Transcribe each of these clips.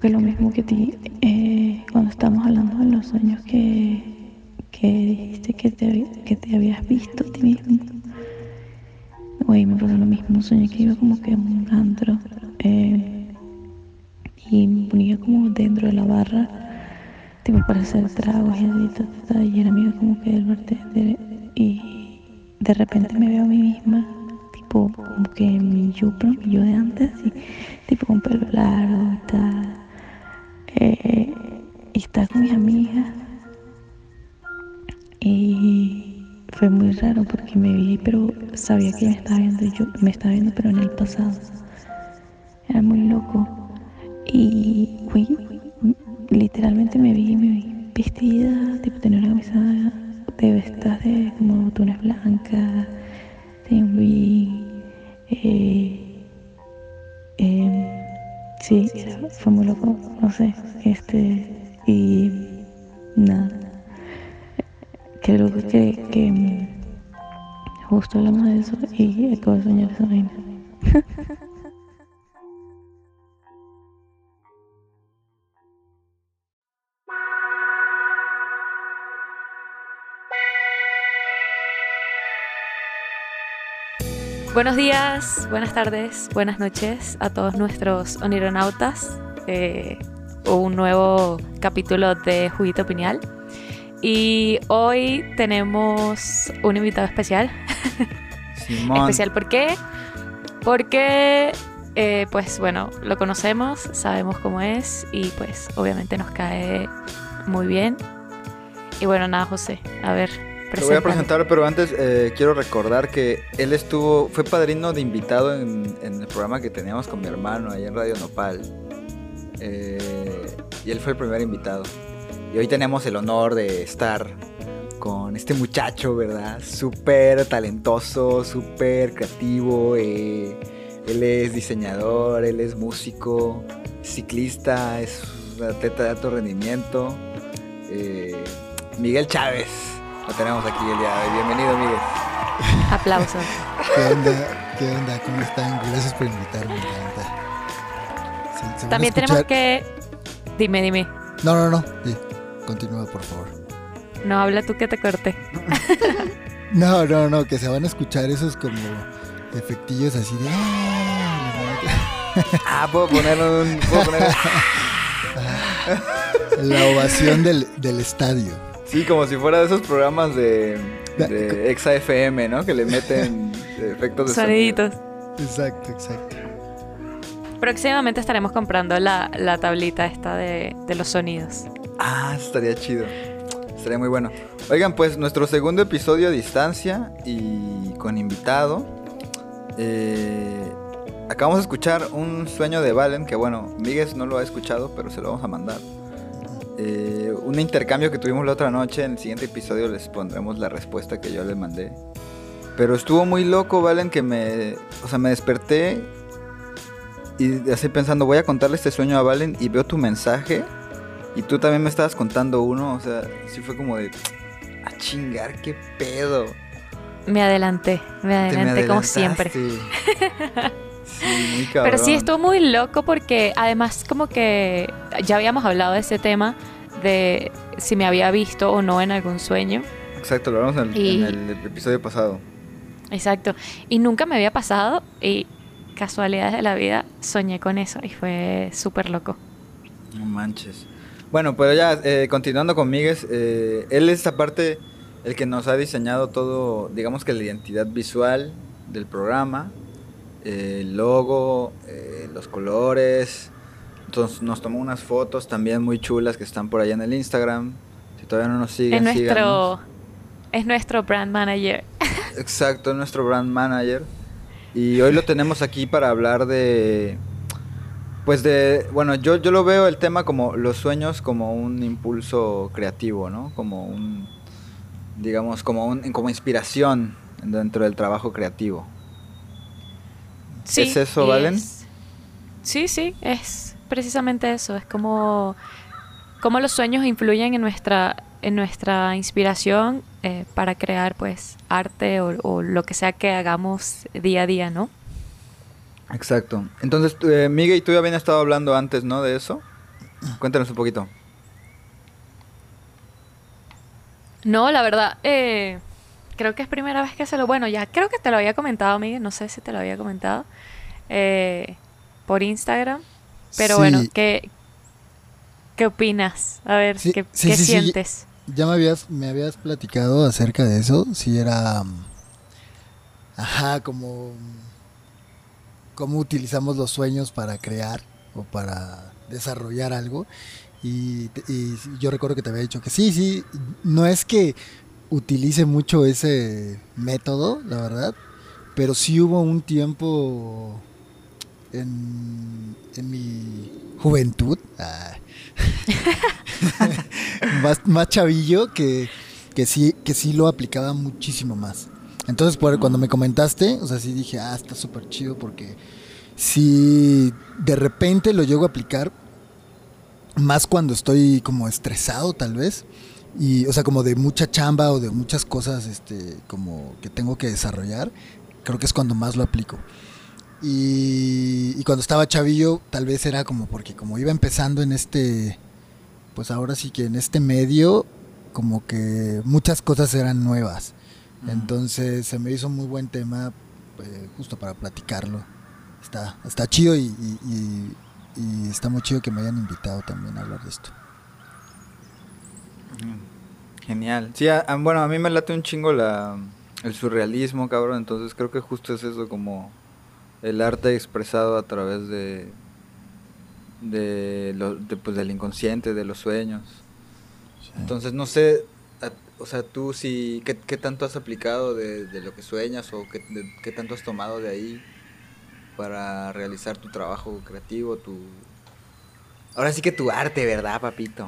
Que lo mismo que ti, eh, cuando estábamos hablando de los sueños que, que dijiste que te, que te habías visto a ti mismo. Hoy me pasó lo mismo, soñé que iba como que a un antro eh, y me ponía como dentro de la barra, tipo para hacer tragos y así, y era amiga como que del bartender y de repente me veo a mí misma, tipo como que mi yo, pero yo de antes, y, tipo con pelo largo y tal, eh, estaba con mis amigas y fue muy raro porque me vi, pero sabía que me estaba viendo yo, me estaba viendo pero en el pasado, era muy loco. Y güey, literalmente me vi, me vi vestida, tipo tenía una camisa de vestas de como botones blancas, me vi, eh, em, sí, fue muy loco, no sé, este, y nada, loco que, que mm, justo hablamos de eso y acabo de soñar esa vaina. Buenos días, buenas tardes, buenas noches a todos nuestros onironautas. Eh, un nuevo capítulo de Juguito Piñal. Y hoy tenemos un invitado especial. Simón. Especial, ¿por qué? Porque, eh, pues bueno, lo conocemos, sabemos cómo es y pues obviamente nos cae muy bien. Y bueno, nada, José, a ver, Te voy a presentar, pero antes eh, quiero recordar que él estuvo, fue padrino de invitado en, en el programa que teníamos con mi hermano ahí en Radio Nopal. Eh, y él fue el primer invitado. Y hoy tenemos el honor de estar con este muchacho, ¿verdad? Súper talentoso, súper creativo. eh, él es diseñador, él es músico, ciclista, es un atleta de alto rendimiento. Eh, Miguel Chávez, lo tenemos aquí el día de hoy. Bienvenido, Miguel. Aplausos. ¿Qué onda? ¿Qué onda? ¿Cómo están? Gracias por invitarme. Sí, se También tenemos que... Dime, dime. No, no, no. Sí. Continúa, por favor. No habla tú que te corté. No, no, no. Que se van a escuchar esos como efectillos así de... "Ah", Ah, puedo poner un. Puedo poner. La ovación del, del estadio. Sí, como si fuera de esos programas de. de Exa FM, ¿no? Que le meten efectos de sonido. Soniditos. Exacto, exacto. Próximamente estaremos comprando la, la tablita esta de, de los sonidos. Ah, estaría chido. Estaría muy bueno. Oigan, pues nuestro segundo episodio a distancia y con invitado. Eh, acabamos de escuchar un sueño de Valen, que bueno, Miguel no lo ha escuchado, pero se lo vamos a mandar. Eh, un intercambio que tuvimos la otra noche. En el siguiente episodio les pondremos la respuesta que yo le mandé. Pero estuvo muy loco, Valen, que me. O sea, me desperté y así pensando, voy a contarle este sueño a Valen y veo tu mensaje. Y tú también me estabas contando uno, o sea, sí fue como de. A chingar, qué pedo. Me adelanté, me adelanté como siempre. sí, muy cabrón. Pero sí estuvo muy loco porque además como que ya habíamos hablado de ese tema de si me había visto o no en algún sueño. Exacto, lo hablamos en el, Y- en el episodio pasado. Exacto. Y nunca me había pasado y casualidades de la vida soñé con eso y fue súper loco. No manches. Bueno, pero ya, eh, continuando con Miguel, eh, él es aparte el que nos ha diseñado todo, digamos que la identidad visual del programa, el logo, eh, los colores. Entonces nos tomó unas fotos también muy chulas que están por allá en el Instagram. Si todavía no nos siguen, Es nuestro, síganos. es nuestro brand manager. Exacto, nuestro brand manager. Y hoy lo tenemos aquí para hablar de. Pues de. Bueno, yo, yo lo veo el tema como los sueños como un impulso creativo, ¿no? Como un. Digamos, como, un, como inspiración dentro del trabajo creativo. Sí, ¿Es eso, Valen? es- Sí, sí, es precisamente eso. Es como, como los sueños influyen en nuestra, en nuestra inspiración eh, para crear pues arte o, o lo que sea que hagamos día a día, ¿no? Exacto. Entonces, eh, Miguel y tú ya habían estado hablando antes, ¿no? De eso. Cuéntanos un poquito. No, la verdad, eh, creo que es primera vez que se lo... Bueno, ya creo que te lo había comentado, Miguel, no sé si te lo había comentado eh, por Instagram. Pero Sí. bueno, ¿qué, ¿qué opinas? A ver, Sí, ¿qué, sí, qué sientes? Ya me habías, me habías platicado acerca de eso, si era... mm, Ajá, como... Cómo utilizamos los sueños para crear o para desarrollar algo. Y, y yo recuerdo que te había dicho que sí, sí, no es que utilice mucho ese método, la verdad, pero sí hubo un tiempo en, en mi juventud, ah, más, chavillo, que, que, sí, que sí lo aplicaba muchísimo más. Entonces, cuando me comentaste, o sea, sí dije, ah, está súper chido porque si de repente lo llego a aplicar, más cuando estoy como estresado tal vez, y, o sea, como de mucha chamba o de muchas cosas este, como que tengo que desarrollar, creo que es cuando más lo aplico. Y, y cuando estaba chavillo, tal vez era como porque como iba empezando en este, pues ahora sí que en este medio, como que muchas cosas eran nuevas. Entonces se me hizo muy buen tema eh, justo para platicarlo. Está, está chido y, y- y- y está muy chido que me hayan invitado también a hablar de esto. Genial. Sí, a- a- bueno, a mí me late un chingo la, el surrealismo, cabrón. Entonces creo que justo es eso, como el arte expresado a través de, de, lo, de, pues, del inconsciente, de los sueños. Entonces no sé, a- o sea, tú si, ¿qué, qué tanto has aplicado de, de lo que sueñas o qué, de- qué tanto has tomado de ahí para realizar tu trabajo creativo, tu... Ahora sí que tu arte, ¿verdad, papito?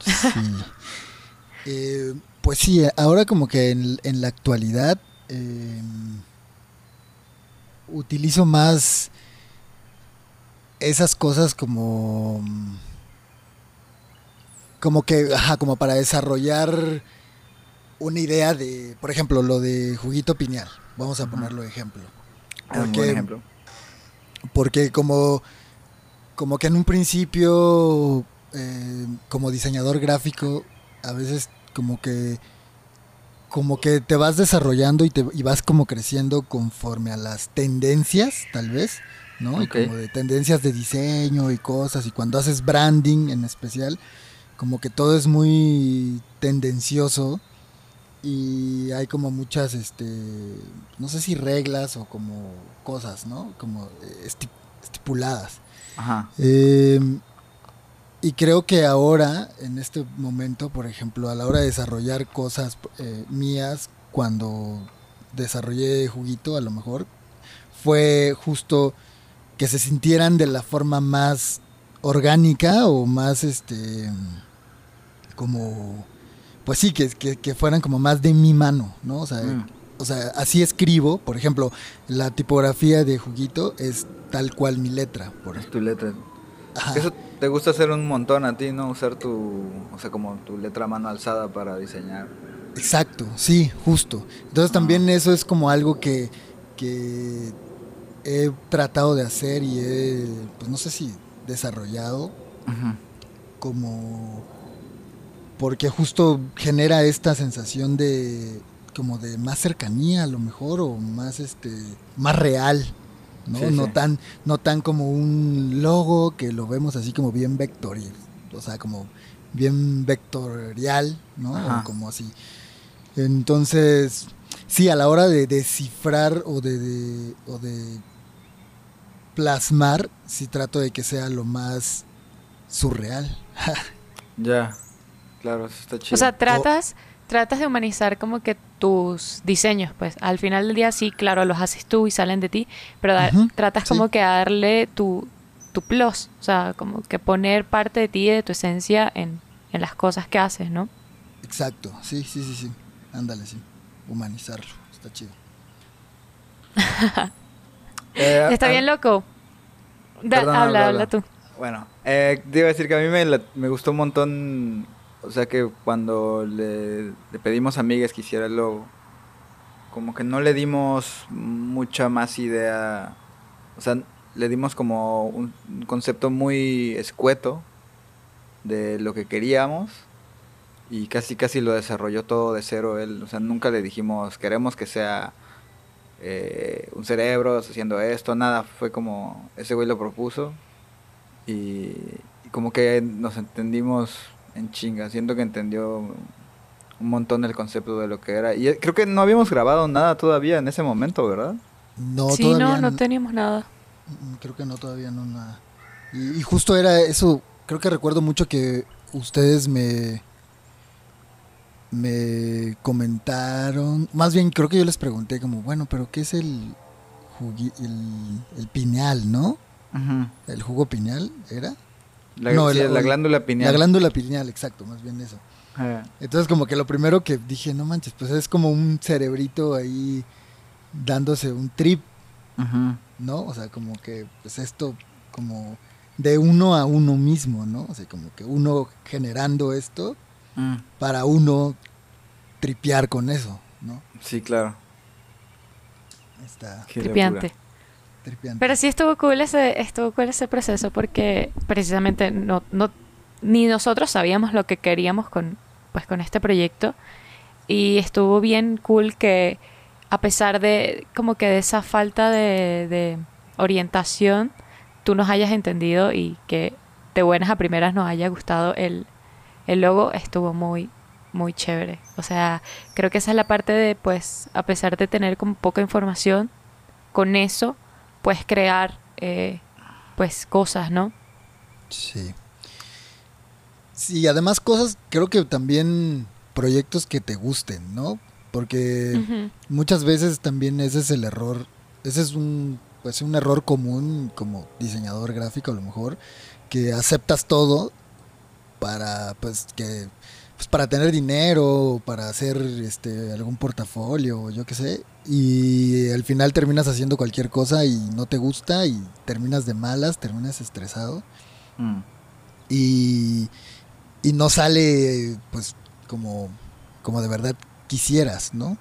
Sí. Eh, pues sí, ahora como que en, en la actualidad eh, utilizo más esas cosas como como que ajá, como para desarrollar una idea de, por ejemplo, lo de juguito piñal. Vamos a Ajá. ponerlo de ejemplo. Ah, un buen Porque- ejemplo. porque como, como que en un principio, eh, como diseñador gráfico, a veces como que como que te vas desarrollando y, te, y vas como creciendo conforme a las tendencias, tal vez, ¿no? Y como de tendencias de diseño y cosas, y cuando haces branding en especial, como que todo es muy tendencioso y hay como muchas, este, no sé si reglas o como cosas, ¿no? Como eh, esti- estipuladas. Ajá. Eh, y creo que ahora, en este momento, por ejemplo, a la hora de desarrollar cosas eh, mías, cuando desarrollé Juguito, a lo mejor, fue justo que se sintieran de la forma más orgánica o más, este, como, pues sí, que, que, que fueran como más de mi mano, ¿no? O sea, Mm. o sea, así escribo, por ejemplo, la tipografía de Juguito es tal cual mi letra, por Es tu letra. Ajá. Eso te gusta hacer un montón a ti, ¿no? Usar tu, o sea, como tu letra mano alzada para diseñar. Exacto, sí, justo. Entonces también Ah. eso es como algo que, que he tratado de hacer y he, pues no sé si desarrollado como porque justo genera esta sensación de como de más cercanía a lo mejor o más este más real no Sí, no sí. tan no tan como un logo que lo vemos así como bien vectorial o sea como bien vectorial no o como así entonces sí a la hora de descifrar o de, de- o de plasmar sí trato de que sea lo más surreal Ya. Claro, eso está chido. O sea, tratas, tratas de humanizar como que tus diseños, pues al final del día sí, claro, los haces tú y salen de ti, pero da- tratas sí. como que darle tu, tu plus, o sea, como que poner parte de ti, de tu esencia en, en las cosas que haces, ¿no? Exacto, sí, sí, sí, sí. Ándale, sí. Humanizarlo, está chido. Eh, Está bien loco. Da- Perdón, habla, habla, tú. Bueno, eh, a decir que a mí me, la- me gustó un montón, o sea que cuando le, pedimos a Miguel que hiciera el logo, como que no le dimos mucha más idea, o sea, le dimos como un, concepto muy escueto de lo que queríamos y casi casi lo desarrolló todo de cero él, o sea, nunca le dijimos queremos que sea eh, un cerebro haciendo esto, nada, fue como ese güey lo propuso y como que nos entendimos en chinga, siento que entendió un montón el concepto de lo que era y eh, creo que no habíamos grabado nada todavía en ese momento, ¿verdad? No, sí, todavía no, no teníamos nada. Mm, Creo que no, todavía no nada. Y, y justo era eso, creo que recuerdo mucho que ustedes me me comentaron, más bien creo que yo les pregunté como, bueno, pero ¿qué es el, el pineal, no? El jugo pineal, ¿era? La, No, sí, el- la el- glándula pineal. La glándula pineal, exacto, más bien eso. Eh, Entonces como que lo primero que dije, no manches, pues es como un cerebrito ahí dándose un trip. ¿no? O sea, como que pues esto como de uno a uno mismo, ¿no? O sea, como que uno generando esto Mm, para uno tripear con eso, ¿no? Sí, claro. Está Qué Tripiante. Pero sí estuvo cool ese, estuvo cool ese proceso porque precisamente no, no, ni nosotros sabíamos lo que queríamos con, pues, con este proyecto. Y estuvo bien cool que a pesar de como que de esa falta de, de orientación, tú nos hayas entendido y que de buenas a primeras nos haya gustado el, el logo, estuvo muy, muy chévere. O sea, creo que esa es la parte de, pues, a pesar de tener como poca información, con eso puedes crear, eh, pues, cosas, ¿no? Sí. Sí, además cosas, creo que también proyectos que te gusten, ¿no? Porque muchas veces también ese es el error, ese es un, pues un error común como diseñador gráfico a lo mejor, que aceptas todo para, pues, que, pues para tener dinero, para hacer este algún portafolio, o yo qué sé, y al final terminas haciendo cualquier cosa y no te gusta y terminas de malas, terminas estresado Mm, y, y no sale pues como, como de verdad quisieras, ¿no?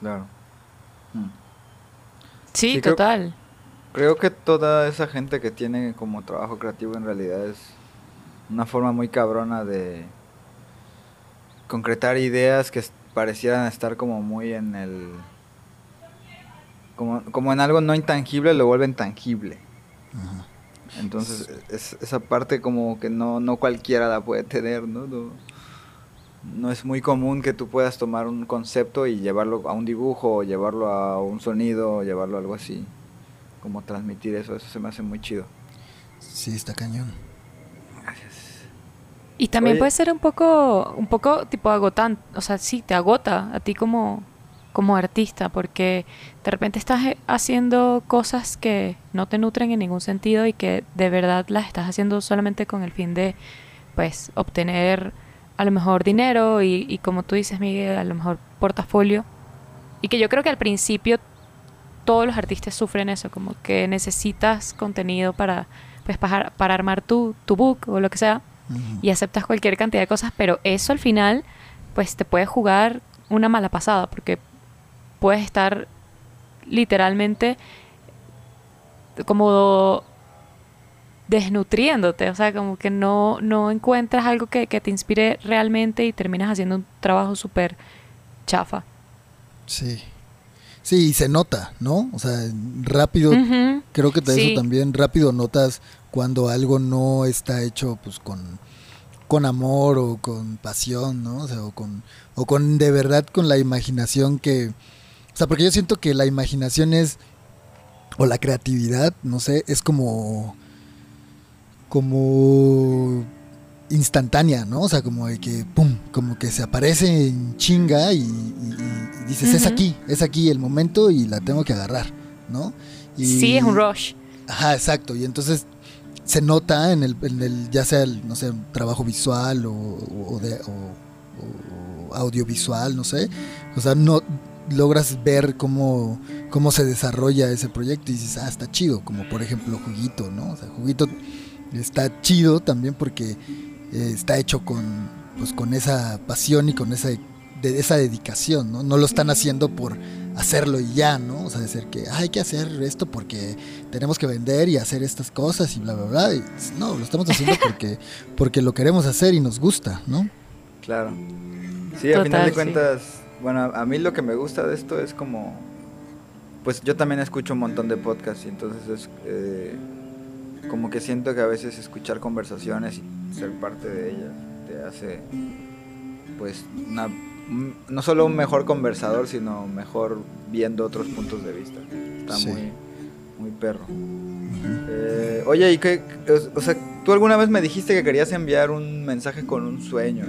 claro. Mm. Sí, Sí, creo- total. Creo que toda esa gente que tiene como trabajo creativo en realidad es una forma muy cabrona de concretar ideas que parecieran estar como muy en el... Como, como en algo no intangible lo vuelven tangible. Entonces es- esa parte como que no, no cualquiera la puede tener, ¿no? ¿no? no es muy común que tú puedas tomar un concepto y llevarlo a un dibujo, o llevarlo a un sonido, o llevarlo a algo así. Como transmitir eso, eso se me hace muy chido. Sí, está cañón. Y también Oye. puede ser un poco, un poco tipo agotante, o sea, sí, te agota a ti como, como artista, porque de repente estás eh, haciendo cosas que no te nutren en ningún sentido y que de verdad las estás haciendo solamente con el fin de, pues, obtener a lo mejor dinero y, y como tú dices, Miguel, a lo mejor portafolio. Y que yo creo que al principio todos los artistas sufren eso, como que necesitas contenido para, pues, para, para armar tu, tu book o lo que sea Y aceptas cualquier cantidad de cosas, pero eso al final pues te puede jugar una mala pasada porque puedes estar literalmente como desnutriéndote, o sea, como que no, no encuentras algo que, que te inspire realmente y terminas haciendo un trabajo súper chafa. Sí. Sí, y se nota, ¿no? O sea, rápido, creo que de Sí. eso también rápido notas cuando algo no está hecho pues con, con amor o con pasión, ¿no? O sea, o con, o con de verdad con la imaginación que... O sea, porque yo siento que la imaginación es, o la creatividad, no sé, es como... como instantánea, ¿no? O sea, como de que, pum, como que se aparece en chinga y, y- y- y dices, es aquí, es aquí el momento y la tengo que agarrar, ¿no? Y- Sí, es un rush. Ajá, exacto. Y entonces se nota en el, en el ya sea el, no sé, un trabajo visual o, audiovisual, no sé. O sea, no logras ver cómo, cómo se desarrolla ese proyecto y dices, ah, está chido. Como por ejemplo Juguito, ¿no? O sea, Juguito está chido también porque eh, está hecho con, pues, con esa pasión y con esa, de, esa dedicación, ¿no? No lo están haciendo por hacerlo y ya, ¿no? O sea, decir que "Ah, hay que hacer esto porque tenemos que vender y hacer estas cosas y bla, bla, bla. Y, no, lo estamos haciendo porque, porque lo queremos hacer y nos gusta, ¿no? Claro. Sí, a final de sí. cuentas, bueno, a mí lo que me gusta de esto es como, pues yo también escucho un montón de podcasts y entonces es eh, como que siento que a veces escuchar conversaciones y ser parte de ellas te hace, pues, una, un- no solo un mejor conversador, sino mejor viendo otros puntos de vista. Está Sí. muy, muy perro. Eh, oye, ¿y qué? O, o sea, tú alguna vez me dijiste que querías enviar un mensaje con un sueño.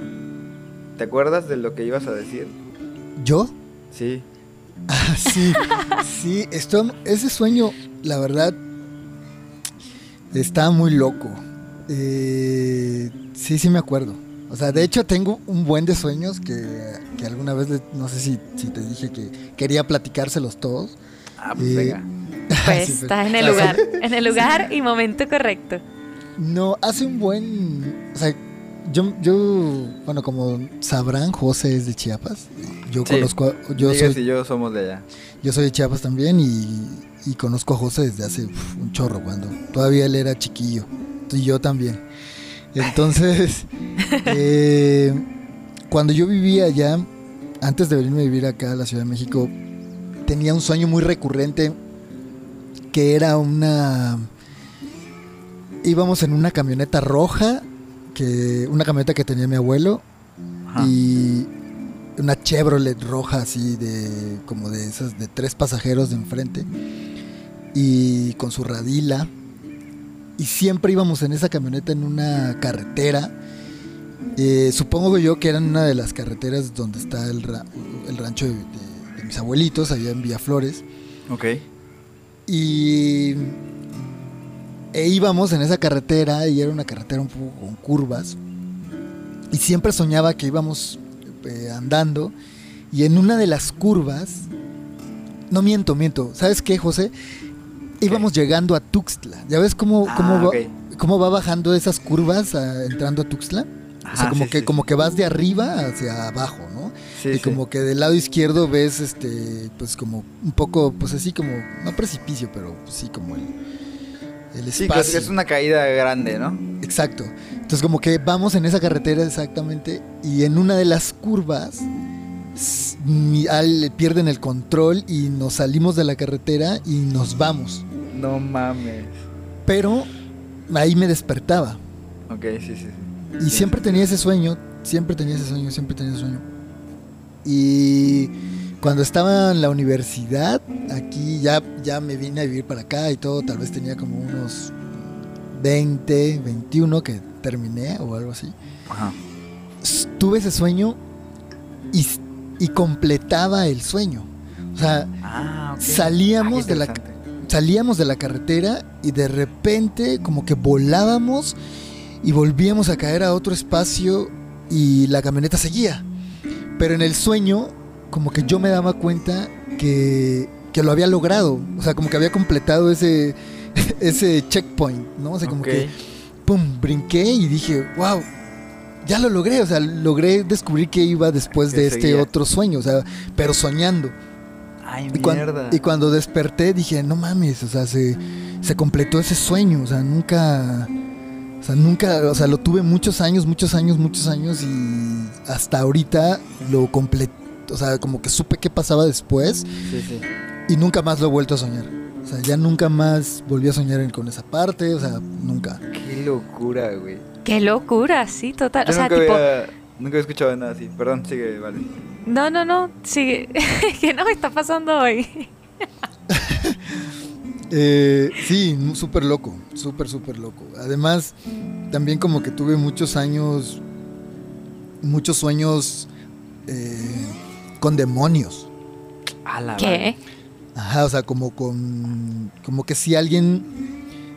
¿Te acuerdas de lo que ibas a decir? ¿Yo? Sí. Ah, sí, sí, esto, ese sueño, la verdad, está muy loco. Eh, sí, sí me acuerdo. O sea, de hecho tengo un buen de sueños que, que alguna vez, le- no sé si, si te dije que quería platicárselos todos. Ah, pues Eh, venga. Pues Sí, estás en el lugar, en el lugar y momento correcto. No, hace un buen... O sea, yo, yo, bueno, como sabrán, José es de Chiapas. Yo Sí. conozco, a- yo Digas soy, y yo somos de allá. yo soy de Chiapas también y, y conozco a José desde hace uf, un chorro, cuando todavía él era chiquillo. Y yo también. Entonces, eh, cuando yo vivía allá, antes de venirme a vivir acá a la Ciudad de México, tenía un sueño muy recurrente que era una... Íbamos en una camioneta roja, que una camioneta que tenía mi abuelo, Ajá. y una Chevrolet roja así de como de esas de tres pasajeros de enfrente y con su radila y siempre íbamos en esa camioneta en una carretera Eh, supongo yo que era en una de las carreteras donde está el, ra- el rancho de, de- de mis abuelitos allá en Villaflores Ok. y e íbamos en esa carretera y era una carretera un poco con curvas. Y siempre soñaba que íbamos eh, andando y en una de las curvas, no miento, miento, ¿sabes qué, José? Íbamos llegando a Tuxtla. ¿Ya ves cómo, cómo, Ah, va, cómo va bajando esas curvas ah, entrando a Tuxtla? O sea, como, sí, que, sí, como sí. que vas de arriba hacia abajo, ¿no? Sí, y sí. como que del lado izquierdo ves este pues como un poco pues así como no precipicio pero pues, sí como el el Sí, espacio que es una caída grande, ¿no? exacto entonces como que vamos en esa carretera exactamente y en una de las curvas al- pierden el control y nos salimos de la carretera y nos vamos No mames. pero ahí me despertaba Ok, sí, sí, sí. Y siempre tenía ese sueño, siempre tenía ese sueño, siempre tenía ese sueño. Y cuando estaba en la universidad, aquí ya, ya me vine a vivir para acá y todo, tal vez tenía como unos 20, 21 que terminé o algo así. Ajá. Tuve ese sueño y, y completaba el sueño. O sea, Ah. Salíamos Ah, de la- salíamos de la carretera y de repente como que volábamos y volvíamos a caer a otro espacio y la camioneta seguía. Pero en el sueño como que yo me daba cuenta que, que lo había logrado, o sea, como que había completado ese, ese checkpoint, ¿no? O sea, como que, ¡pum!, brinqué y dije, wow, ya lo logré, o sea, logré descubrir que iba después Que de este otro sueño, o sea, pero soñando. Ay, Y, cuan- mierda. y cuando desperté dije, no mames, o sea, se, se completó ese sueño, o sea, nunca, sea, nunca, o sea, lo tuve muchos años, muchos años, muchos años y hasta ahorita lo completé, o sea, como que supe qué pasaba después Sí, sí. y nunca más lo he vuelto a soñar. O sea, ya nunca más volví a soñar con esa parte, o sea, nunca. Qué locura, güey. Qué locura, sí, total. Yo o sea, nunca, tipo, había, nunca había escuchado nada así. Perdón, sigue, vale. no, no, no, sigue. ¿Qué nos está pasando hoy? Eh, sí, súper loco, súper, súper loco. Además, también como que tuve muchos años, muchos sueños eh, con demonios. A la ¿Qué? Ajá, o sea, como con, como que si alguien,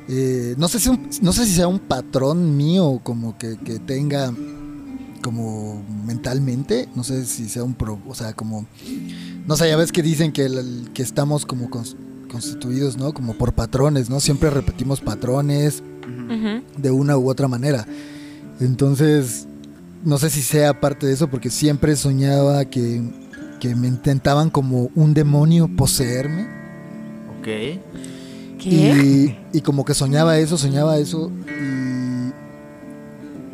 eh, no sé si un- no sé si sea un patrón mío, como que, que tenga, como mentalmente, no sé si sea un, pro, o sea, como, no sé, ya ves que dicen que, el- que estamos como cons- constituidos, ¿no? Como por patrones, ¿no? Siempre repetimos patrones, de una u otra manera. Entonces, no sé si sea parte de eso, porque siempre soñaba que, que me intentaban como un demonio poseerme. Ok. ¿Qué? Y, y como que soñaba eso, soñaba eso,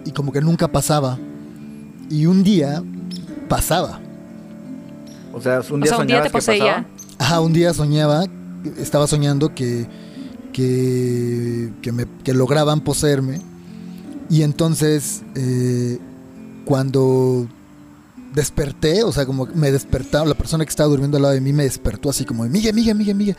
y, y como que nunca pasaba. Y un día pasaba. O sea, un O día sea, un día te que poseía. pasaba. Ajá, un día soñaba, estaba soñando que, que, que, me, que lograban poseerme. Y entonces, eh, cuando desperté, o sea, como me despertaron, la persona que estaba durmiendo al lado de mí me despertó así como, Miguel, Miguel, Miguel, Miguel.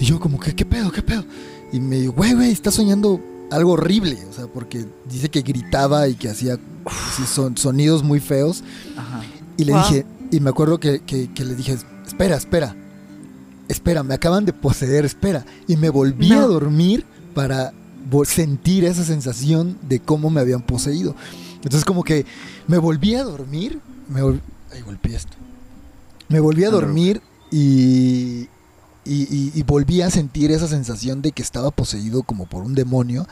Y yo como, ¿qué, qué pedo, qué pedo? Y me dijo, güey, güey, estás soñando algo horrible. O sea, porque dice que gritaba y que hacía así son, sonidos muy feos. Ajá. Y le Wow. dije, y me acuerdo que, que- que le dije, espera, espera, espera, me acaban de poseer, espera. Y me volví No. a dormir para sentir esa sensación de cómo me habían poseído. Entonces como que me volví a dormir, me vol- ay, golpeé esto. Me volví a dormir y, y, y- y volví a sentir esa sensación de que estaba poseído como por un demonio,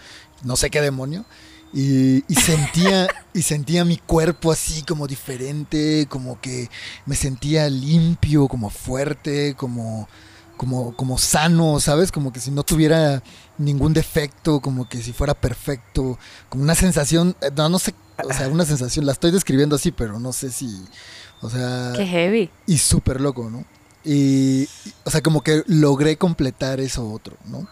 no sé qué demonio, y, y sentía y sentía mi cuerpo así como diferente, como que me sentía limpio, como fuerte, como como como sano, ¿sabes? Como que si no tuviera ningún defecto, como que si fuera perfecto, como una sensación, eh, no, no sé, o sea, una sensación, la estoy describiendo así, pero no sé si, o sea, Qué heavy. y súper loco, ¿no? Y, o sea, como que logré completar eso otro, ¿no?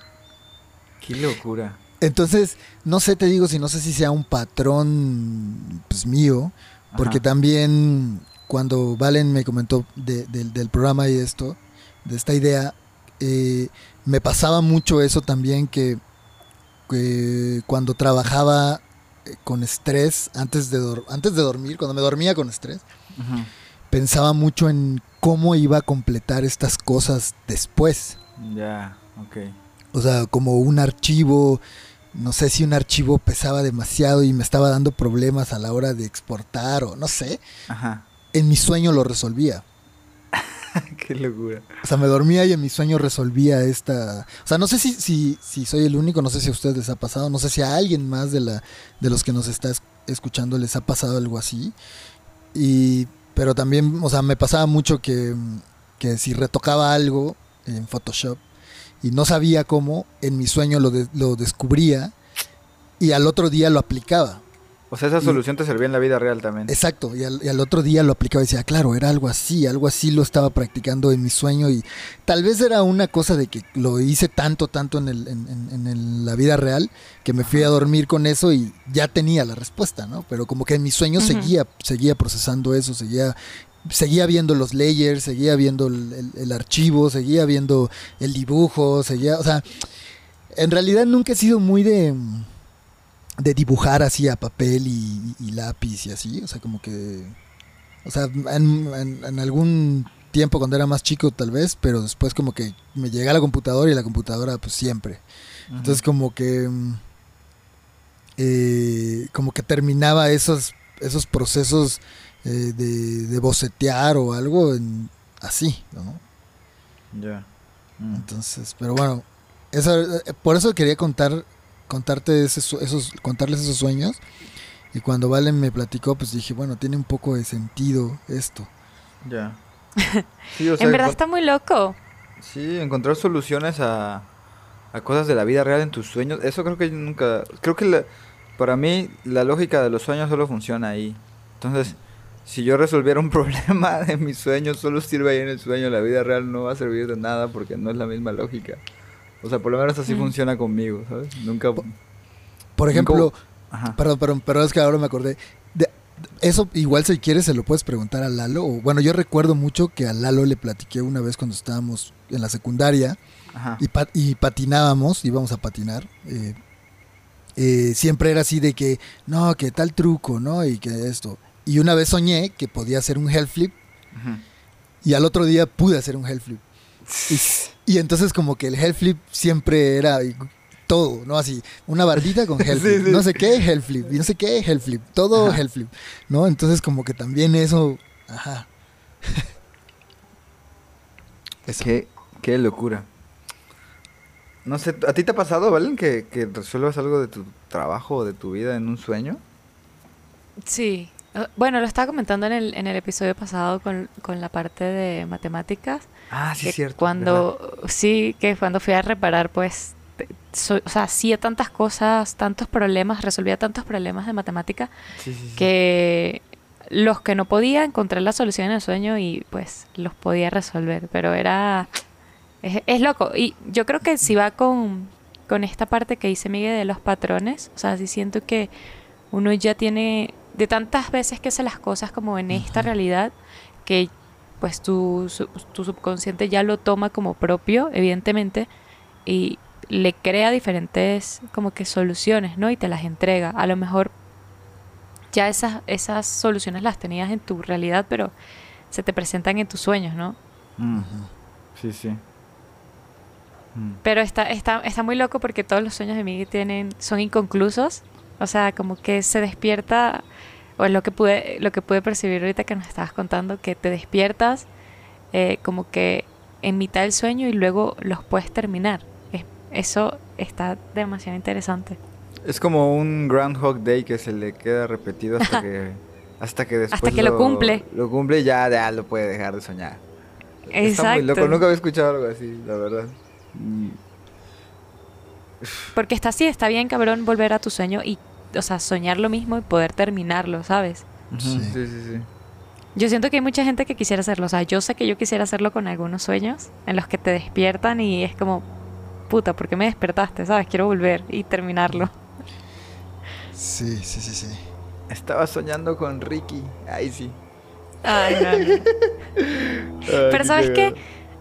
Qué locura. Entonces, no sé, te digo, si no sé si sea un patrón pues, mío, porque Ajá. también cuando Valen me comentó de- del- del programa y esto, de esta idea, eh, me pasaba mucho eso también que, que cuando trabajaba eh, con estrés, antes de, antes de dormir, cuando me dormía con estrés, pensaba mucho en cómo iba a completar estas cosas después. Ya, ok. O sea, como un archivo, no sé si un archivo pesaba demasiado y me estaba dando problemas a la hora de exportar o no sé. Ajá. En mi sueño lo resolvía. Qué locura. O sea, me dormía y en mi sueño resolvía esta... O sea, no sé si, si, si soy el único, no sé si a ustedes les ha pasado, no sé si a alguien más de, la, de los que nos está es- escuchando les ha pasado algo así. Y, pero también, o sea, me pasaba mucho que, que si retocaba algo en Photoshop y no sabía cómo, en mi sueño lo, lo descubría y al otro día lo aplicaba. O sea, esa Y- solución te servía en la vida real también. Exacto, y al, y al otro día lo aplicaba y decía, claro, era algo así, algo así lo estaba practicando en mi sueño y tal vez era una cosa de que lo hice tanto, tanto en, el, en, en- en el- la vida real que me fui a dormir con eso y ya tenía la respuesta, ¿no? Pero como que en mi sueño seguía, seguía procesando eso, seguía, seguía viendo los layers, seguía viendo el, el- el archivo, seguía viendo el dibujo, seguía, o sea, en realidad nunca he sido muy de de dibujar así a papel y, y lápiz y así, o sea, como que, o sea, en, en- en algún tiempo cuando era más chico tal vez, pero después como que me llega a la computadora y la computadora pues siempre. Entonces como que, eh, como que terminaba esos, esos procesos eh, de, de bocetear o algo en- así, ¿no? Ya. Mm. Entonces, pero bueno, eso, eh, por eso quería contar, contarte ese esos, contarles esos sueños. Y cuando Valen me platicó, pues dije, bueno, tiene un poco de sentido esto. Ya. Sí, o sea, En verdad está muy loco. Sí, encontrar soluciones a, a cosas de la vida real en tus sueños. Eso creo que yo nunca. Creo que la- para mí la lógica de los sueños solo funciona ahí. Entonces, si yo resolviera un problema de mis sueños, solo sirve ahí en el sueño. La vida real no va a servir de nada porque no es la misma lógica. O sea, por lo menos así Mm. funciona conmigo, ¿sabes? Nunca. Por ejemplo, Ajá. perdón, perdón, pero es que ahora me acordé. De, eso igual si quieres se lo puedes preguntar a Lalo. o- bueno, yo recuerdo mucho que a Lalo le platiqué una vez cuando estábamos en la secundaria Ajá. y, pa- y patinábamos, íbamos a patinar. eh, eh, siempre era así de que, no, que tal truco, ¿no? Y que esto. Y una vez soñé que podía hacer un hell flip y al otro día pude hacer un hell flip. Y, y entonces como que el hell flip siempre era todo, ¿no? Así, una bardita con hell Sí, flip, sí. no sé qué, hell flip, y no sé qué, hell flip, todo Ajá. hell flip, ¿no? Entonces como que también eso, ajá. Eso. Qué, qué locura. No sé, ¿a ti te ha pasado, Valen, que, que resuelvas algo de tu trabajo o de tu vida en un sueño? Sí. Eh, Bueno, lo estaba comentando en el, en el episodio pasado con, con la parte de matemáticas. Ah, sí, que es cierto. Cuando, sí, que cuando fui a reparar, pues, so- o sea, hacía tantas cosas, tantos problemas, resolvía tantos problemas de matemática ¿verdad? Sí, sí, sí. que los que no podía encontrar la solución en el sueño y pues los podía resolver, pero era es, es loco y yo creo que si va con con esta parte que dice Miguel de los patrones, o sea, si siento que uno ya tiene de tantas veces que hace las cosas como en esta realidad que pues tu, su- tu subconsciente ya lo toma como propio, evidentemente, y le crea diferentes como que soluciones, ¿no? Y te las entrega. A lo mejor ya esas, esas soluciones las tenías en tu realidad, pero se te presentan en tus sueños, ¿no? Sí, sí. Mm. Pero está, está, está muy loco porque todos los sueños de Miguel tienen, son inconclusos. O sea, como que se despierta, o es lo que pude, lo que pude percibir ahorita que nos estabas contando, que te despiertas eh, como que en mitad del sueño y luego los puedes terminar. Es- eso está demasiado interesante. Es como un Groundhog Day que se le queda repetido hasta que hasta que después Hasta que lo cumple. Lo cumple y ya, ya lo puede dejar de soñar. Está muy loco, Exacto. nunca había escuchado algo así, la verdad. Porque está así, está bien cabrón volver a tu sueño y, o sea, soñar lo mismo y poder terminarlo, ¿sabes? Sí. sí, sí, sí. Yo siento que hay mucha gente que quisiera hacerlo. O sea, yo sé que yo quisiera hacerlo con algunos sueños en los que te despiertan y es como, puta, ¿por qué me despertaste? ¿Sabes? Quiero volver y terminarlo. Sí, sí, sí, sí. Estaba soñando con Ricky. Ay, sí. Ay, no, no. Ay, Pero ¿sabes qué?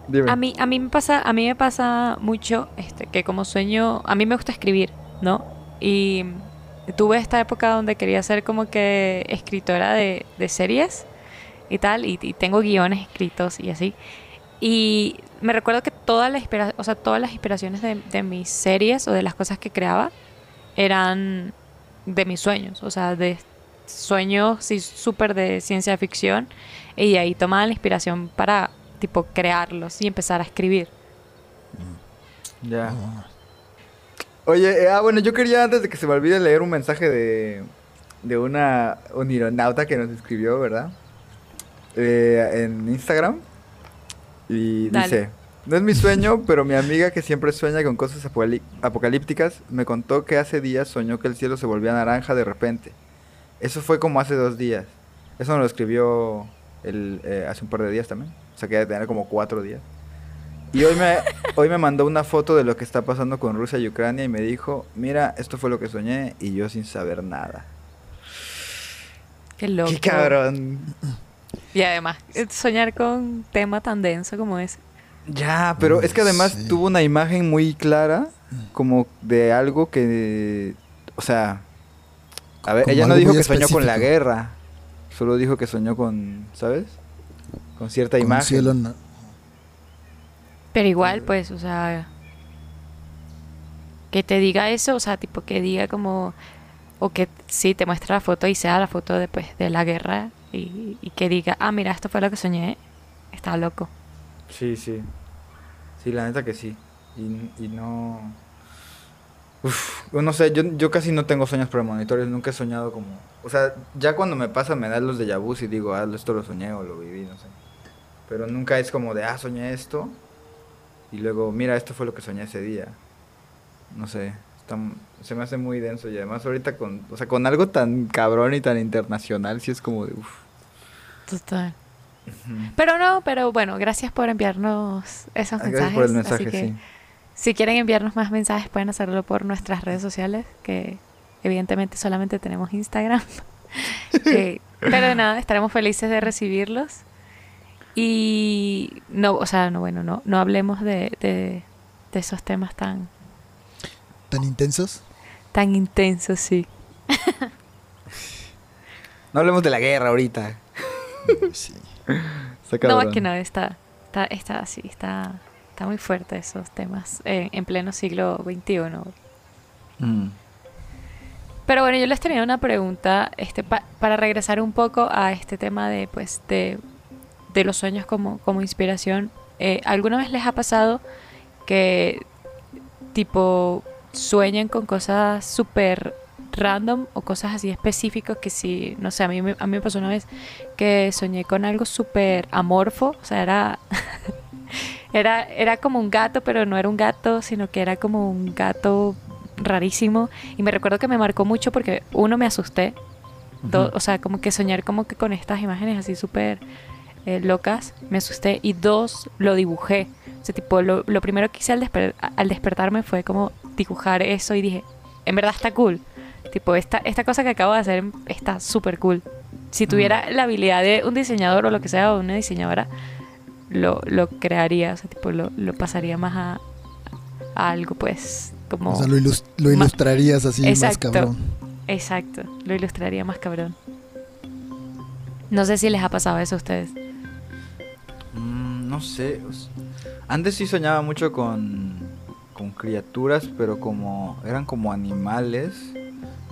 Dime. A mí, a mí me pasa, a mí me pasa mucho este, que como sueño, a mí me gusta escribir, ¿no? Y tuve esta época donde quería ser como que escritora de, de series y tal, y, y tengo guiones escritos y así. Y me recuerdo que todas las, inspira- o sea, todas las inspiraciones de, de mis series o de las cosas que creaba eran de mis sueños, o sea, de sueños sí, súper de ciencia ficción y de ahí tomaba la inspiración para tipo crearlos y empezar a escribir. Ya. Oh, Oye, eh, ah, bueno, yo quería antes de que se me olvide leer un mensaje de, de una unironauta que nos escribió, ¿verdad? Eh, en Instagram. Y Dale. dice, no es mi sueño, pero mi amiga que siempre sueña con cosas apocalí- apocalípticas me contó que hace días soñó que el cielo se volvía naranja de repente. Eso fue como hace dos días. Eso nos lo escribió el, eh, hace un par de días también. O sea que debe tener como cuatro días. Y hoy me, hoy me mandó una foto de lo que está pasando con Rusia y Ucrania y me dijo, mira, esto fue lo que soñé y yo sin saber nada. Qué loco. ¡Qué cabrón! Y además, eh, soñar con un tema tan denso como ese. Ya, pero es que además Sí. tuvo una imagen muy clara como de algo que, o sea, a ver, Como ella no dijo que soñó con la guerra, solo dijo que soñó con, ¿sabes? Con cierta con imagen. cielo Pero igual, pues, o sea, que te diga eso, o sea, tipo que diga como, o que sí te muestra la foto y sea la foto de, pues, de la guerra y, y que diga, ah, mira, esto fue lo que soñé, está loco. Sí, sí. Sí, la neta que sí. Y, y no... Uf, no sé, yo, yo casi no tengo sueños premonitorios, nunca he soñado como... O sea, ya cuando me pasa me dan los de vus y digo, ah, esto lo soñé o lo viví, no sé. Pero nunca es como de, ah, soñé esto. Y luego, mira, esto fue lo que soñé ese día. No sé, está se me hace muy denso y además ahorita con, o sea, con algo tan cabrón y tan internacional, sí es como de, uff. Total. Pero no, pero bueno, gracias por enviarnos esos mensajes. Gracias por el así mensaje, que sí. Si quieren enviarnos más mensajes, pueden hacerlo por nuestras redes sociales, que evidentemente solamente tenemos Instagram. Eh, pero nada, estaremos felices de recibirlos. Y no, o sea, no, bueno, no, no hablemos de, de, de esos temas tan, tan intensos. Tan intenso, sí. No hablemos de la guerra ahorita. Sí. Está No, es que no, está, está, está así, está, está muy fuerte esos temas eh, en pleno siglo XXI. Mm. Pero bueno, yo les tenía una pregunta este, pa- para regresar un poco a este tema de, pues, de, de los sueños como, como inspiración. Eh, ¿Alguna vez les ha pasado que, tipo, sueñen con cosas súper random o cosas así específicas que si, no sé, a mí, me- a mí me pasó una vez que soñé con algo súper amorfo, o sea, era... Era, era como un gato, pero no era un gato, sino que era como un gato rarísimo. Y me recuerdo que me marcó mucho porque uno me asusté. do- o sea, como que soñar como que con estas imágenes así súper eh, locas, me asusté. Y dos, lo dibujé. O sea, tipo, lo, lo primero que hice al, desper- al despertarme fue como dibujar eso y dije, en verdad está cool. Tipo, esta, esta cosa que acabo de hacer está súper cool. Si tuviera la habilidad de un diseñador o lo que sea, o una diseñadora, lo, lo crearía, o sea, tipo, lo, lo pasaría más a, a algo, pues, como... O sea, lo, ilus- lo ilustrarías así Exacto. más cabrón. Exacto, lo ilustraría más cabrón. No sé si les ha pasado eso a ustedes. No sé. o s- Antes sí soñaba mucho con, con criaturas, pero como eran como animales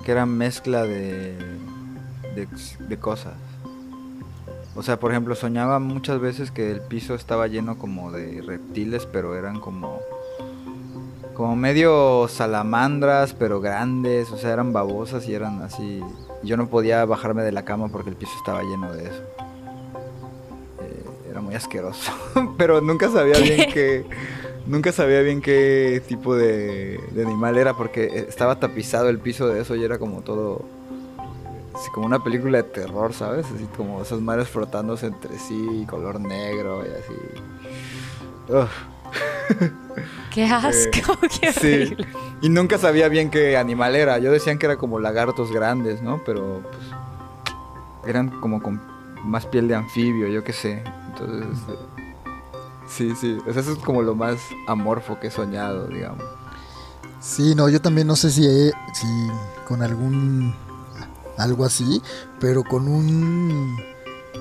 que eran mezcla de, de, de cosas. O sea, por ejemplo, soñaba muchas veces que el piso estaba lleno como de reptiles, pero eran como como medio salamandras, pero grandes, o sea, eran babosas y eran así. Yo no podía bajarme de la cama porque el piso estaba lleno de eso. Eh, muy asqueroso, pero nunca sabía bien qué nunca sabía bien qué tipo de, de animal era porque estaba tapizado el piso de eso y era como todo así como una película de terror, ¿sabes? Así como esas mares frotándose entre sí, color negro y así. Ugh. Qué asco, qué sí. horrible. Y nunca sabía bien qué animal era. Yo decían que era como lagartos grandes, ¿no? Pero pues eran como con más piel de anfibio, yo qué sé. Entonces, este, sí, sí. O sea, eso es como lo más amorfo que he soñado, digamos. Sí, no, yo también no sé si, he- si con algún algo así, pero con un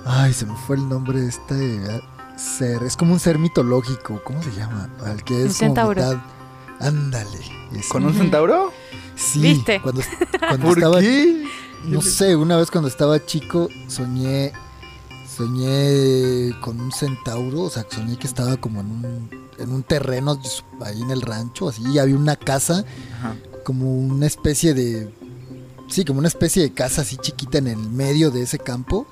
ay, se me fue el nombre de este ser, es como un ser mitológico, ¿cómo se llama? Al que Un es como centauro. mitad ándale. ¿Con un centauro? Sí, ¿Viste? cuando, cuando ¿Por estaba qué? no sé, una vez cuando estaba chico soñé soñé con un centauro, o sea, soñé que estaba como en un en un terreno ahí en el rancho, así, y había una casa Ajá. como una especie de sí, como una especie de casa así chiquita en el medio de ese campo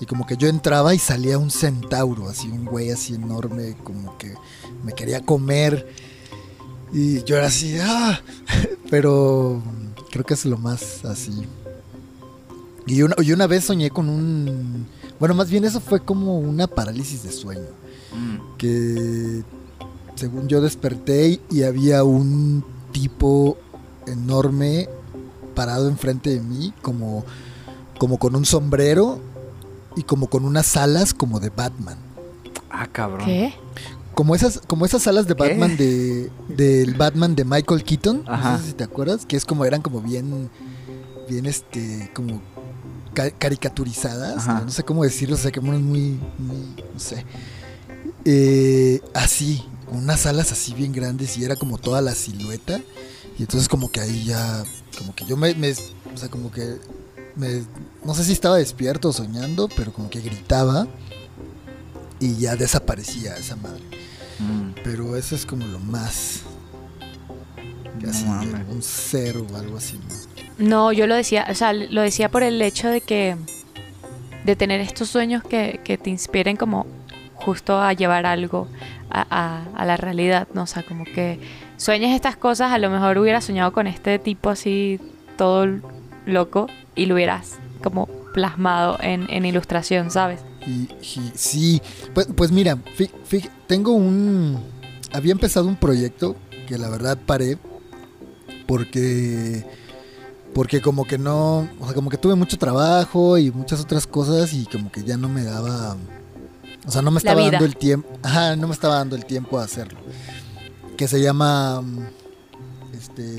y como que yo entraba y salía un centauro, así un güey así enorme, como que me quería comer y yo era así, ah, pero creo que es lo más así. Y una, y una vez soñé con un, bueno, más bien eso fue como una parálisis de sueño Mm. que según yo desperté y, había un tipo enorme parado enfrente de mí como como con un sombrero y como con unas alas como de Batman Ah, cabrón. ¿Qué? como esas como esas alas de ¿Qué? Batman de del Batman de Michael Keaton Ajá. no sé si te acuerdas que es como eran como bien bien este como ca- caricaturizadas no sé cómo decirlo o sea que muy muy no sé eh, así, con unas alas así bien grandes y era como toda la silueta. Y entonces como que ahí ya, como que yo me, me- o sea, como que, me, no sé si estaba despierto o soñando, pero como que gritaba y ya desaparecía esa madre. Mm. Pero eso es como lo más, que No un ser o algo así, ¿no? No, yo lo decía, o sea, lo decía por el hecho de que, de tener estos sueños que, que te inspiren como justo a llevar algo a, a- la realidad, ¿no? O sea, como que sueñes estas cosas, a lo mejor hubieras soñado con este tipo así, todo loco, y lo hubieras como plasmado en, en ilustración, ¿sabes? Sí, pues, pues mira, tengo un... Había empezado un proyecto que la verdad paré porque... Porque como que no... O sea, como que tuve mucho trabajo y muchas otras cosas y como que ya no me daba... O sea, no me estaba dando el tiempo... Ajá, no me estaba dando el tiempo a hacerlo. Que se llama... mm, Este...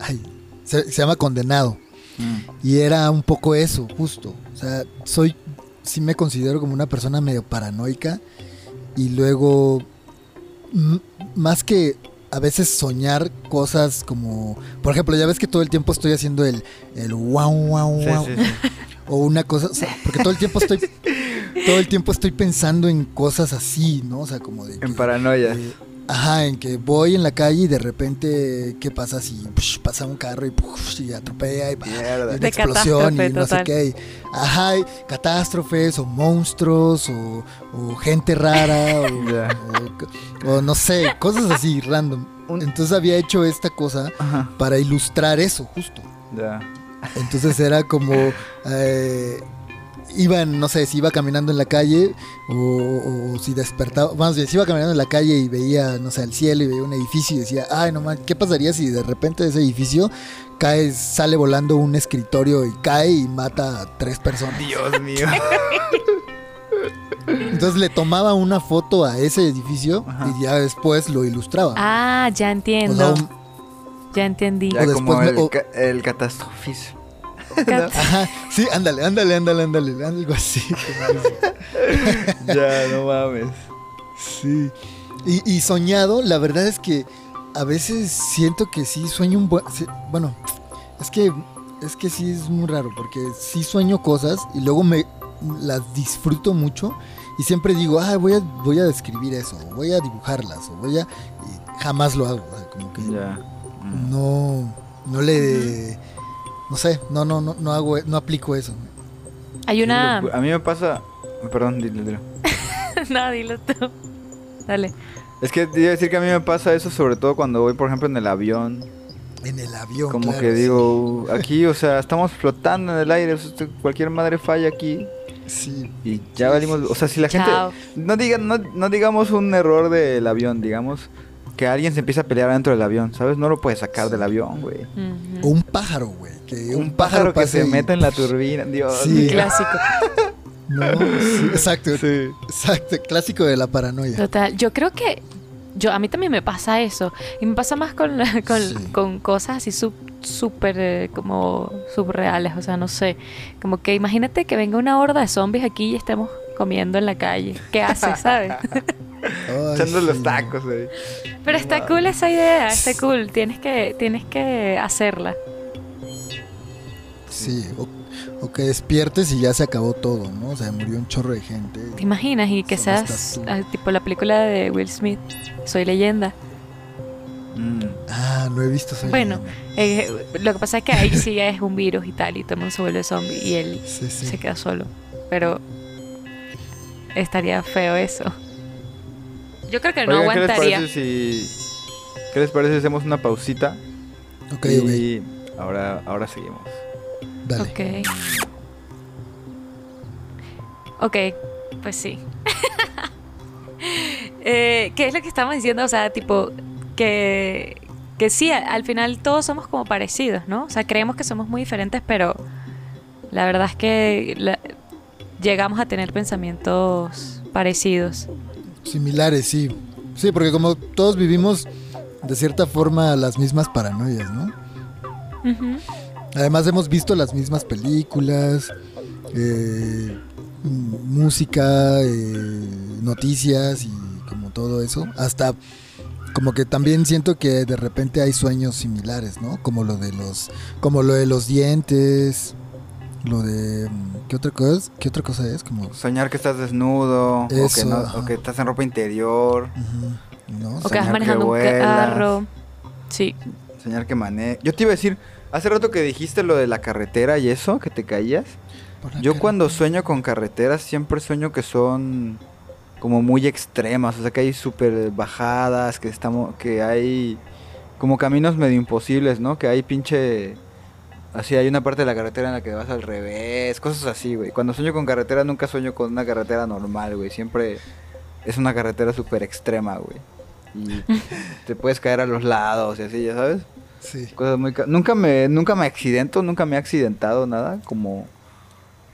ay, se, se llama Condenado. Mm. Y era un poco eso, justo. O sea, soy, sí me considero como una persona medio paranoica. Y luego, más que a veces soñar cosas como, por ejemplo, ya ves que todo el tiempo estoy haciendo el, el wow, wow, Sí, wow. sí, sí. O una cosa, o sea, porque todo el tiempo estoy, todo el tiempo estoy pensando en cosas así, ¿no? O sea, como de... En que- paranoia. eh, ajá, en que voy en la calle y de repente, ¿qué pasa si psh, pasa un carro y, psh, y atropella y, Mierda. y una De explosión y no sé qué? y- ajá, y catástrofes o monstruos o, o gente rara o, Ya. o- o no sé, cosas así random. Entonces había hecho esta cosa Ajá. para ilustrar eso, justo. Entonces era como. eh, iban, no sé, si iba caminando en la calle o, o si despertaba. Más bien, si iba caminando en la calle y veía, no sé, el cielo y veía un edificio y decía, ay, no man, ¿qué pasaría si de repente de ese edificio cae, sale volando un escritorio y cae y mata a tres personas? Dios mío. Entonces le tomaba una foto a ese edificio Ajá. y ya después lo ilustraba. Ah, ya o entiendo. sea, un- ya entendí. Ya O como después el, me- o- ca- el catastrofismo. Ajá, sí, ándale, ándale, ándale, ándale, algo así. ya, no mames. Sí. Y, y soñado, la verdad es que a veces siento que sí sueño un buen... sí, Bueno, es que, es que sí es muy raro, porque sí sueño cosas y luego me las disfruto mucho y siempre digo, ah, voy a, voy a describir eso, o voy a dibujarlas, o voy a... y jamás lo hago, o sea, como que Ya. Mm. no, no le... No sé, no, no, no, no hago, no aplico eso. Hay Sí, una. lo- a mí me pasa. Perdón, dile, dile. no, dilo tú. Dale. Es que te iba a decir que a mí me pasa eso, sobre todo cuando voy, por ejemplo, en el avión. En el avión. Como claro, que sí. digo, aquí, o sea, estamos flotando en el aire. cualquier madre falla aquí. Sí, Y ya valimos. O sea, si la gente. No, diga, no, no digamos un error del avión, digamos que alguien se empieza a pelear dentro del avión, ¿sabes? No lo puedes sacar del avión, güey. Ujú. O un pájaro, güey. Que Un pájaro que pase se y- meta en la turbina, Dios. Sí. Clásico. No, sí, exacto. Sí. Exacto, clásico de la paranoia. Total. Yo creo que. Yo, a mí también me pasa eso. Y me pasa más con, con, Sí. con cosas así sub- súper eh, como subreales. O sea, no sé. Como que imagínate que venga una horda de zombies aquí y estemos comiendo en la calle. ¿Qué haces, sabes? Ay, Echando sí, los tacos, güey. Pero está cool esa idea, está cool. Tienes que, tienes que hacerla. Sí, o, o que despiertes y ya se acabó todo, ¿no? O sea, murió un chorro de gente. ¿Te imaginas? Y que ¿Dónde seas ah, tipo la película de Will Smith, Soy leyenda. Mm. Ah, no he visto Soy Bueno. Leyenda. Eh, lo que pasa es que ahí sí es un virus y tal, y todo el mundo se vuelve zombie y él Sí, sí. se queda solo. Pero estaría feo eso. Yo creo que no Oigan, ¿qué les aguantaría. parece si. ¿Qué les parece si hacemos una pausita? Ok, y ahora, ahora seguimos. dale. Ok. Ok, pues sí. Eh, ¿Qué es lo que estamos diciendo? O sea, tipo, que, que sí, al final todos somos como parecidos, ¿no? O sea, creemos que somos muy diferentes, pero la verdad es que la- llegamos a tener pensamientos parecidos. Similares, sí. Sí, porque como todos vivimos de cierta forma las mismas paranoias, ¿no? Además hemos visto las mismas películas, eh, música, eh, noticias y como todo eso. Hasta como que también siento que de repente hay sueños similares, ¿no? Como lo de los, como lo de los dientes, lo de mm, ¿qué otra cosa? ¿Qué otra cosa es? Como Soñar que estás desnudo, o, que Eso, no- o que estás en ropa interior, ujú, ¿no? O que que manejando un carro. Sí. soñar que manejas. Yo te iba a decir, hace rato que dijiste lo de la carretera y eso, que te caías. Yo cuando sueño con carreteras siempre sueño que son como muy extremas, o sea que hay súper bajadas, que estamos, que hay como caminos medio imposibles, ¿no? Que hay pinche, así hay una parte de la carretera en la que vas al revés, cosas así, güey. Cuando sueño con carretera nunca sueño con una carretera normal, güey. Siempre es una carretera súper extrema, güey. Y te puedes caer a los lados y así, ya sabes. Sí. Cosas muy... ca- Nunca me, nunca me accidento, nunca me he accidentado nada, como,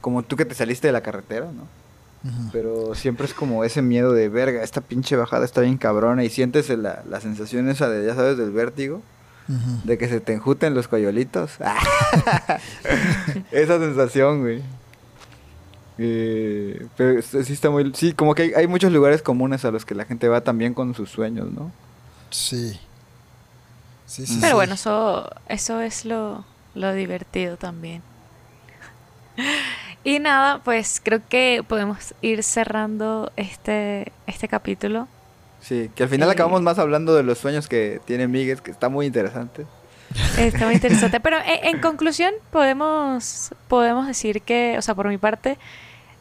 como tú que te saliste de la carretera, ¿no? Pero siempre es como ese miedo de verga, esta pinche bajada está bien cabrona y sientes la, la sensación esa de, ya sabes, del vértigo. De que se te enjuten los coyolitos. Esa sensación, güey. Eh, pero sí sí está muy... Sí, como que hay, hay muchos lugares comunes a los que la gente va también con sus sueños, ¿no? Sí. Sí, sí, Pero sí. bueno, eso, eso es lo, lo divertido también. Y nada, pues creo que podemos ir cerrando este, este capítulo. Sí, que al final Eh. acabamos más hablando de los sueños que tiene Miguel, que está muy interesante. Está muy interesante. Pero en, en conclusión, podemos, podemos decir que, o sea, por mi parte,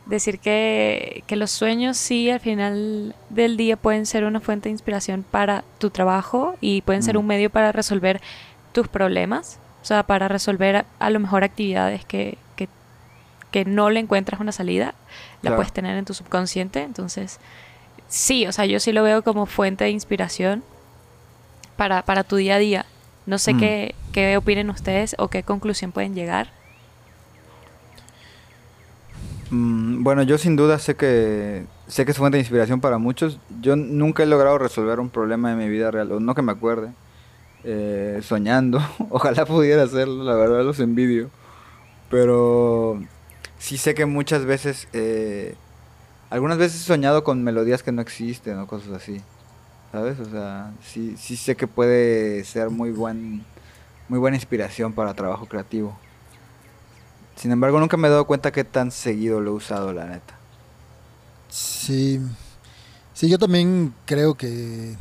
decir que, que los sueños sí al final del día pueden ser una fuente de inspiración para tu trabajo y pueden ser Mm. un medio para resolver tus problemas. O sea, para resolver a, a lo mejor actividades que, que, que no le encuentras una salida, la Claro. puedes tener en tu subconsciente. Entonces, sí, o sea, yo sí lo veo como fuente de inspiración para, para tu día a día. No sé Mm. qué, qué opinen ustedes o qué conclusión pueden llegar. Mm, bueno, yo sin duda sé que sé que es fuente de inspiración para muchos. Yo nunca he logrado resolver un problema en mi vida real, o no que me acuerde, eh, soñando. Ojalá pudiera hacerlo, la verdad los envidio. Pero sí sé que muchas veces, eh, algunas veces he soñado con melodías que no existen o cosas así. ¿Sabes? O sea, sí, sí sé que puede ser muy buen, muy buena inspiración para trabajo creativo. Sin embargo, nunca me he dado cuenta que tan seguido lo he usado, la neta. Sí. Sí, yo también creo que,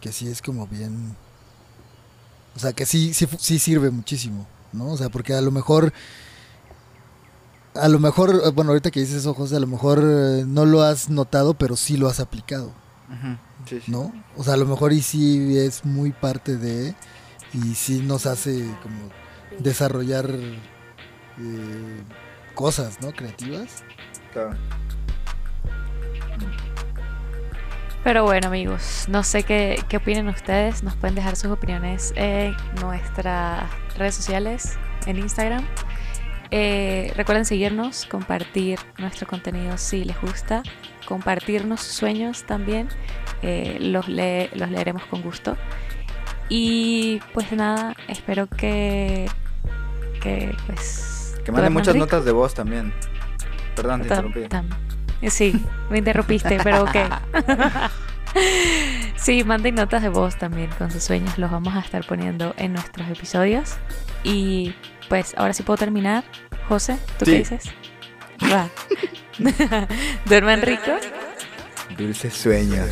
que sí es como bien. O sea, que sí, sí, sí sirve muchísimo, ¿no? O sea, porque a lo mejor. A lo mejor, eh, bueno, ahorita que dices eso, José, a lo mejor eh, no lo has notado, pero sí lo has aplicado, Sí, sí. ¿no? O sea, a lo mejor y sí es muy parte de. Y sí nos hace como desarrollar eh, cosas, ¿no? Creativas. Claro. Pero bueno, amigos, no sé qué, qué opinan ustedes. Nos pueden dejar sus opiniones en nuestras redes sociales, en Instagram. Eh, recuerden seguirnos, compartir nuestro contenido si les gusta, compartirnos sus sueños también. eh, los, los leeremos con gusto. Y pues nada, espero que, que pues... Que manden muchas rico. notas de voz también. Perdón, te Tam- interrumpí. tam- Sí, me interrumpiste, pero ok. sí, manden notas de voz también con sus sueños. Los vamos a estar poniendo en nuestros episodios. Y pues ahora sí puedo terminar. José, ¿tú Sí. qué dices? Va. Duerman rico. Dulces sueños.